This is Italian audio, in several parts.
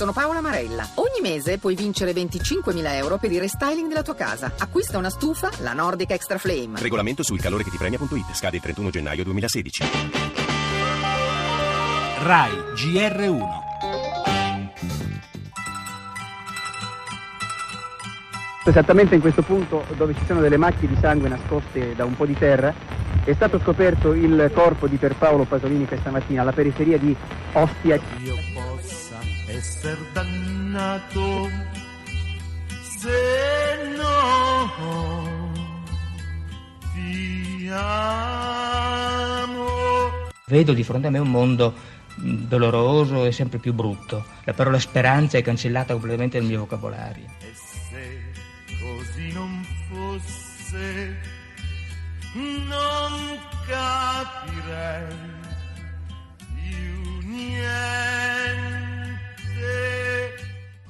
sono Paola Marella. Ogni mese puoi vincere 25.000 euro per il restyling della tua casa. Acquista una stufa, la Nordic Extra Flame. Regolamento sul calore che ti premia.it. Scade il 31 gennaio 2016. RAI GR1 Esattamente in questo punto dove ci sono delle macchie di sangue nascoste da un po' di terra è stato scoperto il corpo di Pierpaolo Pasolini questa mattina alla periferia di Ostia. Essere dannato se no ti amo. Vedo di fronte a me un mondo mh, doloroso e sempre più brutto. La parola speranza è cancellata completamente dal mio vocabolario. E se così non fosse, non capirei più niente.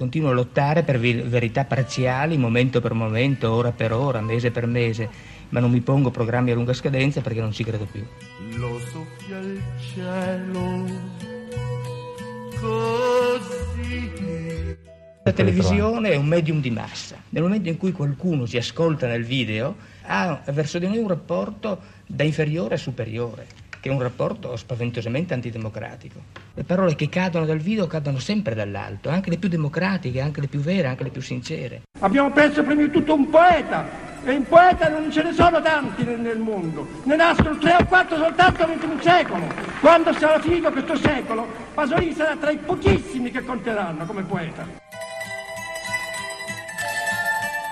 Continuo a lottare per verità parziali, momento per momento, ora per ora, mese per mese, ma non mi pongo programmi a lunga scadenza perché non ci credo più. Lo soffia il cielo così. La televisione è un medium di massa. Nel momento in cui qualcuno si ascolta nel video, ha verso di noi un rapporto da inferiore a superiore, che è un rapporto spaventosamente antidemocratico. Le parole che cadono dal video cadono sempre dall'alto, anche le più democratiche, anche le più vere, anche le più sincere. Abbiamo perso prima di tutto un poeta e in poeta non ce ne sono tanti nel, nel mondo, ne nascono tre o quattro soltanto nell'ultimo secolo. Quando sarà finito questo secolo, Pasolini sarà tra i pochissimi che conteranno come poeta.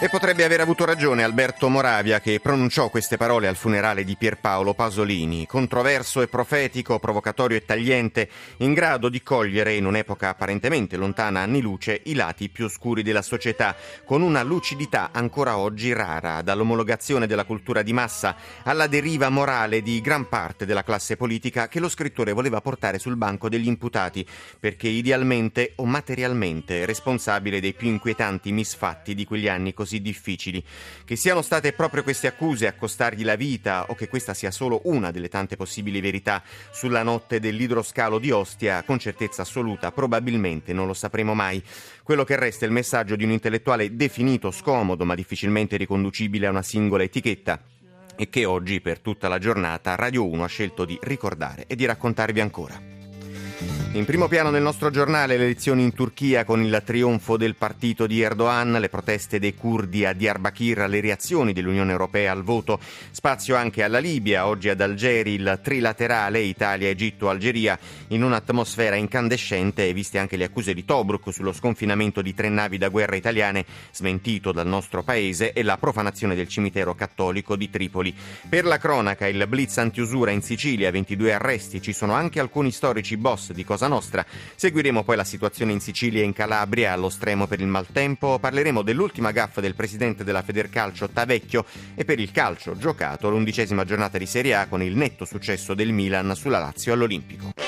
E potrebbe aver avuto ragione Alberto Moravia che pronunciò queste parole al funerale di Pierpaolo Pasolini, controverso e profetico, provocatorio e tagliente, in grado di cogliere in un'epoca apparentemente lontana anni luce i lati più oscuri della società, con una lucidità ancora oggi rara, dall'omologazione della cultura di massa alla deriva morale di gran parte della classe politica che lo scrittore voleva portare sul banco degli imputati, perché idealmente o materialmente responsabile dei più inquietanti misfatti di quegli anni così difficili. Che siano state proprio queste accuse a costargli la vita o che questa sia solo una delle tante possibili verità sulla notte dell'idroscalo di Ostia, con certezza assoluta probabilmente non lo sapremo mai. Quello che resta è il messaggio di un intellettuale definito scomodo ma difficilmente riconducibile a una singola etichetta e che oggi per tutta la giornata Radio 1 ha scelto di ricordare e di raccontarvi ancora. In primo piano nel nostro giornale le elezioni in Turchia con il trionfo del partito di Erdogan, le proteste dei curdi a Diyarbakir, le reazioni dell'Unione Europea al voto, spazio anche alla Libia, oggi ad Algeri il trilaterale Italia, Egitto, Algeria, in un'atmosfera incandescente e viste anche le accuse di Tobruk sullo sconfinamento di tre navi da guerra italiane, smentito dal nostro paese, e la profanazione del cimitero cattolico di Tripoli. Per la cronaca, il blitz antiusura in Sicilia, 22 arresti, ci sono anche alcuni storici boss di Cosa Nostra. Seguiremo poi la situazione in Sicilia e in Calabria allo stremo per il maltempo. Parleremo dell'ultima gaffa del presidente della Federcalcio Tavecchio e per il calcio giocato l'undicesima giornata di Serie A con il netto successo del Milan sulla Lazio all'Olimpico.